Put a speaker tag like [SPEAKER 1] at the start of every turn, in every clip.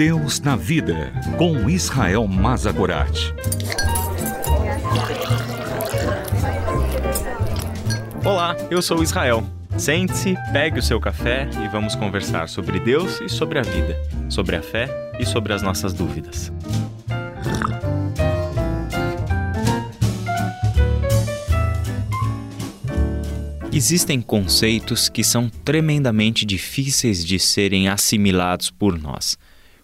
[SPEAKER 1] Deus na Vida, com Israel Mazagorat.
[SPEAKER 2] Olá, eu sou Israel. Sente-se, pegue o seu café e vamos conversar sobre Deus e sobre a vida, sobre a fé e sobre as nossas dúvidas. Existem conceitos que são tremendamente difíceis de serem assimilados por nós.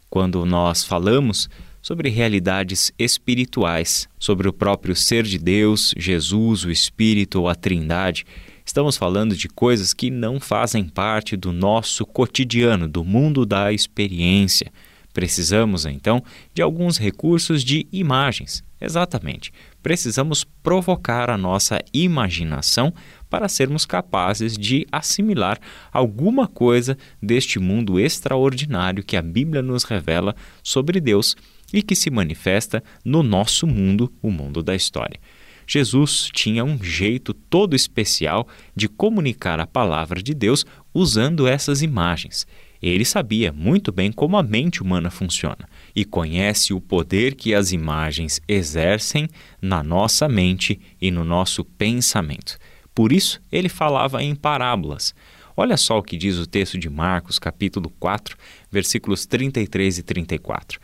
[SPEAKER 2] Quando nós falamos sobre realidades espirituais, sobre o próprio ser de Deus, Jesus, o Espírito ou a Trindade, estamos falando de coisas que não fazem parte do nosso cotidiano, do mundo da experiência. Precisamos, então, de alguns recursos de imagens. Exatamente. Precisamos provocar a nossa imaginação para sermos capazes de assimilar alguma coisa deste mundo extraordinário que a Bíblia nos revela sobre Deus e que se manifesta no nosso mundo, o mundo da história. Jesus tinha um jeito todo especial de comunicar a palavra de Deus usando essas imagens. Ele sabia muito bem como a mente humana funciona e conhece o poder que as imagens exercem na nossa mente e no nosso pensamento. Por isso, ele falava em parábolas. Olha só o que diz o texto de Marcos, capítulo 4, versículos 33 e 34.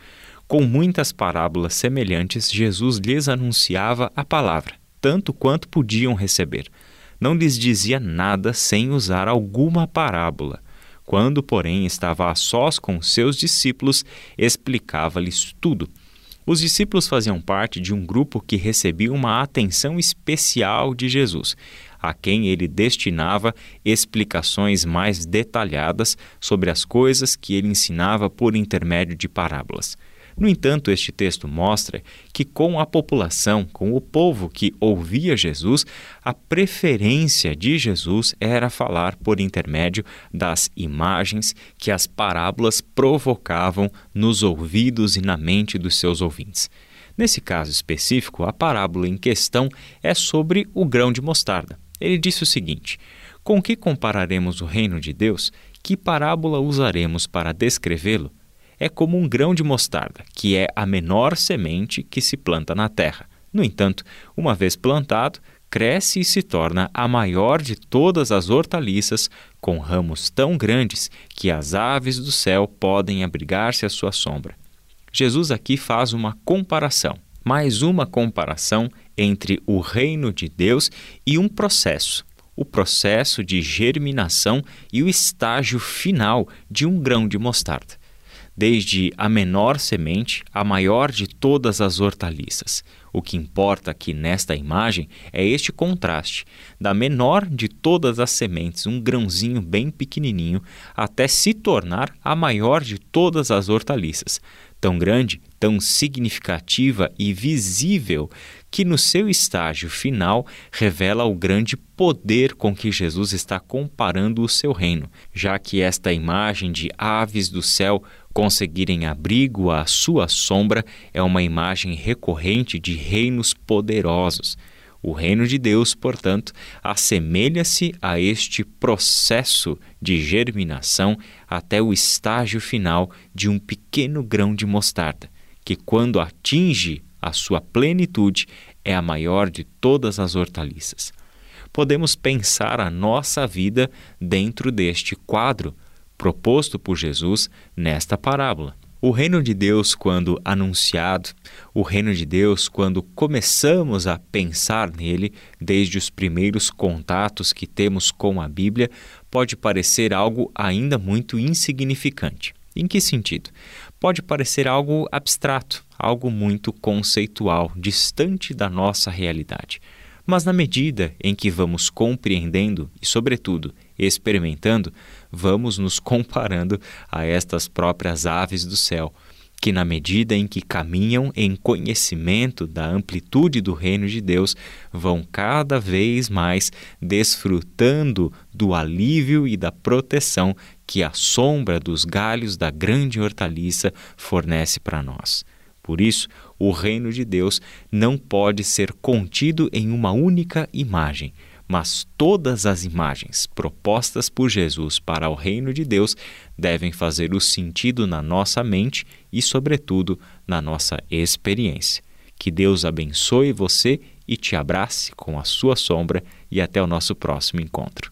[SPEAKER 2] Com muitas parábolas semelhantes, Jesus lhes anunciava a palavra, tanto quanto podiam receber. Não lhes dizia nada sem usar alguma parábola. Quando, porém, estava a sós com seus discípulos, explicava-lhes tudo os discípulos faziam parte de um grupo que recebia uma atenção especial de Jesus, a quem ele destinava explicações mais detalhadas sobre as coisas que ele ensinava por intermédio de parábolas. No entanto, este texto mostra que, com a população, com o povo que ouvia Jesus, a preferência de Jesus era falar por intermédio das imagens que as parábolas provocavam nos ouvidos e na mente dos seus ouvintes. Nesse caso específico, a parábola em questão é sobre o grão de mostarda. Ele disse o seguinte: Com que compararemos o reino de Deus? Que parábola usaremos para descrevê-lo? É como um grão de mostarda, que é a menor semente que se planta na terra. No entanto, uma vez plantado, cresce e se torna a maior de todas as hortaliças, com ramos tão grandes que as aves do céu podem abrigar-se à sua sombra. Jesus aqui faz uma comparação, mais uma comparação entre o reino de Deus e um processo, o processo de germinação e o estágio final de um grão de mostarda desde a menor semente à maior de todas as hortaliças. O que importa aqui nesta imagem é este contraste, da menor de todas as sementes, um grãozinho bem pequenininho, até se tornar a maior de todas as hortaliças, tão grande, tão significativa e visível que no seu estágio final revela o grande poder com que Jesus está comparando o seu reino, já que esta imagem de aves do céu conseguirem abrigo à sua sombra é uma imagem recorrente de reinos poderosos. O reino de Deus, portanto, assemelha-se a este processo de germinação até o estágio final de um pequeno grão de mostarda, que, quando atinge a sua plenitude, é a maior de todas as hortaliças. Podemos pensar a nossa vida dentro deste quadro proposto por Jesus nesta parábola. O reino de Deus, quando anunciado, o reino de Deus, quando começamos a pensar nele, desde os primeiros contatos que temos com a Bíblia, pode parecer algo ainda muito insignificante. Em que sentido? Pode parecer algo abstrato, algo muito conceitual, distante da nossa realidade. Mas na medida em que vamos compreendendo e, sobretudo, experimentando, vamos nos comparando a estas próprias aves do céu, que, na medida em que caminham em conhecimento da amplitude do reino de Deus, vão cada vez mais desfrutando do alívio e da proteção que a sombra dos galhos da grande hortaliça fornece para nós. Por isso, o reino de Deus não pode ser contido em uma única imagem, mas todas as imagens propostas por Jesus para o reino de Deus devem fazer o sentido na nossa mente e, sobretudo, na nossa experiência. Que Deus abençoe você e te abrace com a sua sombra e até o nosso próximo encontro.